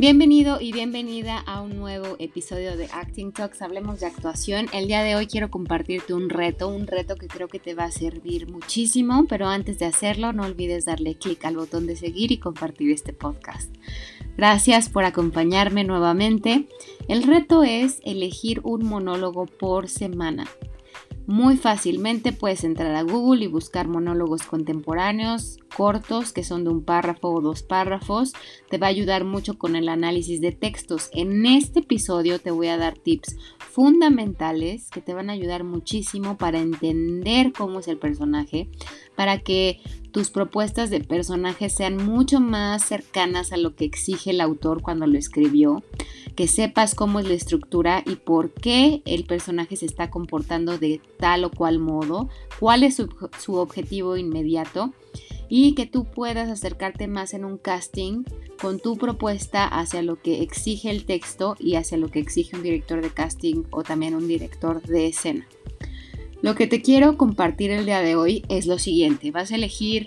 Bienvenido y bienvenida a un nuevo episodio de Acting Talks. Hablemos de actuación. El día de hoy quiero compartirte un reto, un reto que creo que te va a servir muchísimo, pero antes de hacerlo no olvides darle clic al botón de seguir y compartir este podcast. Gracias por acompañarme nuevamente. El reto es elegir un monólogo por semana. Muy fácilmente puedes entrar a Google y buscar monólogos contemporáneos cortos que son de un párrafo o dos párrafos. Te va a ayudar mucho con el análisis de textos. En este episodio te voy a dar tips fundamentales que te van a ayudar muchísimo para entender cómo es el personaje, para que tus propuestas de personaje sean mucho más cercanas a lo que exige el autor cuando lo escribió que sepas cómo es la estructura y por qué el personaje se está comportando de tal o cual modo, cuál es su, objetivo inmediato y que tú puedas acercarte más en un casting con tu propuesta hacia lo que exige el texto y hacia lo que exige un director de casting o también un director de escena. Lo que te quiero compartir el día de hoy es lo siguiente, vas a elegir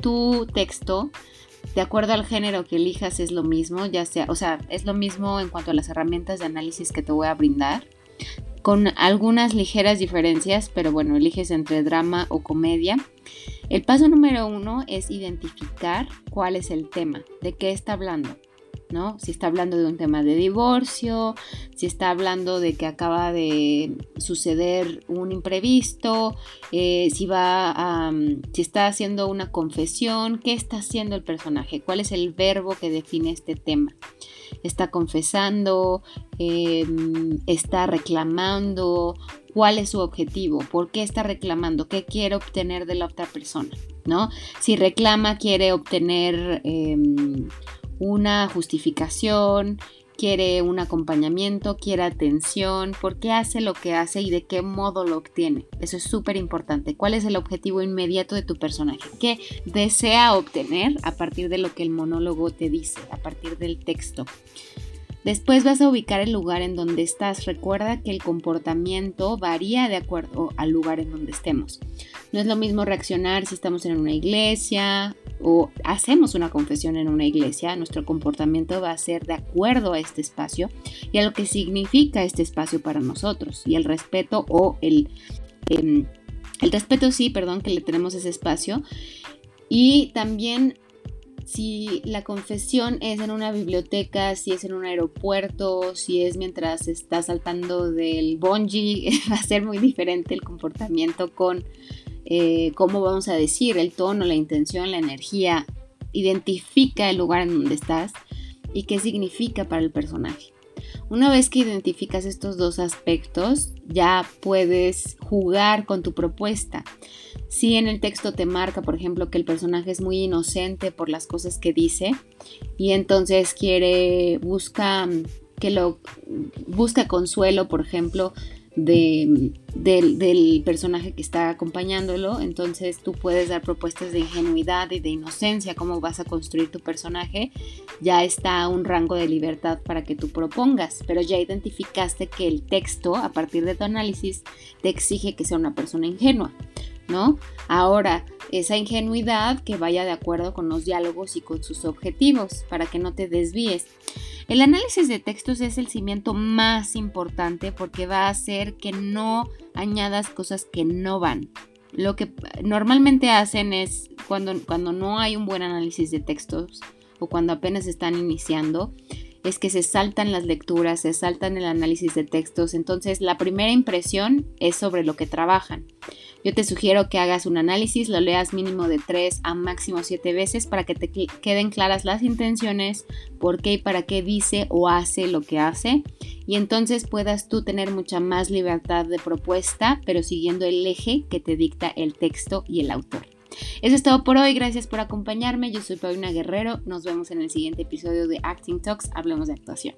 tu texto de acuerdo al género que elijas es lo mismo, ya sea, o sea, es lo mismo en cuanto a las herramientas de análisis que te voy a brindar, con algunas ligeras diferencias, pero bueno, eliges entre drama o comedia. El paso número uno es identificar cuál es el tema, de qué está hablando. Si está hablando de un tema de divorcio, si está hablando de que acaba de suceder un imprevisto, eh, si va a, si está haciendo una confesión, ¿qué está haciendo el personaje? ¿Cuál es el verbo que define este tema? ¿Está confesando? Em, ¿Está reclamando? ¿Cuál es su objetivo? ¿Por qué está reclamando? ¿Qué quiere obtener de la otra persona? ¿No? Si reclama, quiere obtener em, una justificación, quiere un acompañamiento, quiere atención, por qué hace lo que hace y de qué modo lo obtiene. Eso es súper importante. ¿Cuál es el objetivo inmediato de tu personaje? ¿Qué desea obtener a partir de lo que el monólogo te dice, a partir del texto? Después vas a ubicar el lugar en donde estás. Recuerda que el comportamiento varía de acuerdo al lugar en donde estemos. No es lo mismo reaccionar si estamos en una iglesia o hacemos una confesión en una iglesia. Nuestro comportamiento va a ser de acuerdo a este espacio y a lo que significa este espacio para nosotros. Y el respeto o el... Em, el respeto sí, perdón, que le tenemos ese espacio. Y también si la confesión es en una biblioteca, si es en un aeropuerto, si es mientras está saltando del bungee, va a ser muy diferente el comportamiento con eh, cómo vamos a decir, el tono, la intención, la energía. Identifica el lugar en donde estás y qué significa para el personaje. Una vez que identificas estos dos aspectos, ya puedes jugar con tu propuesta. Si en el texto te marca, por ejemplo, que el personaje es muy inocente por las cosas que dice y entonces quiere, busca que lo busca consuelo, por ejemplo, de, del, personaje que está acompañándolo. Entonces tú puedes dar propuestas de ingenuidad y de inocencia, cómo vas a construir tu personaje. Ya está un rango de libertad para que tú propongas, pero ya identificaste que el texto, a partir de tu análisis, te exige que sea una persona ingenua. ¿No? Ahora, esa ingenuidad que vaya de acuerdo con los diálogos y con sus objetivos, para que no te desvíes. El análisis de textos es el cimiento más importante porque va a hacer que no añadas cosas que no van. Lo que normalmente hacen es cuando, cuando no hay un buen análisis de textos o cuando apenas están iniciando, es que se saltan las lecturas, se saltan el análisis de textos. Entonces la primera impresión es sobre lo que trabajan. Yo te sugiero que hagas un análisis, lo leas mínimo de 3 a máximo 7 veces para que te queden claras las intenciones, por qué y para qué dice o hace lo que hace. Y entonces puedas tú tener mucha más libertad de propuesta, pero siguiendo el eje que te dicta el texto y el autor. Eso es todo por hoy, gracias por acompañarme, yo soy Paulina Guerrero, nos vemos en el siguiente episodio de Acting Talks, hablemos de actuación.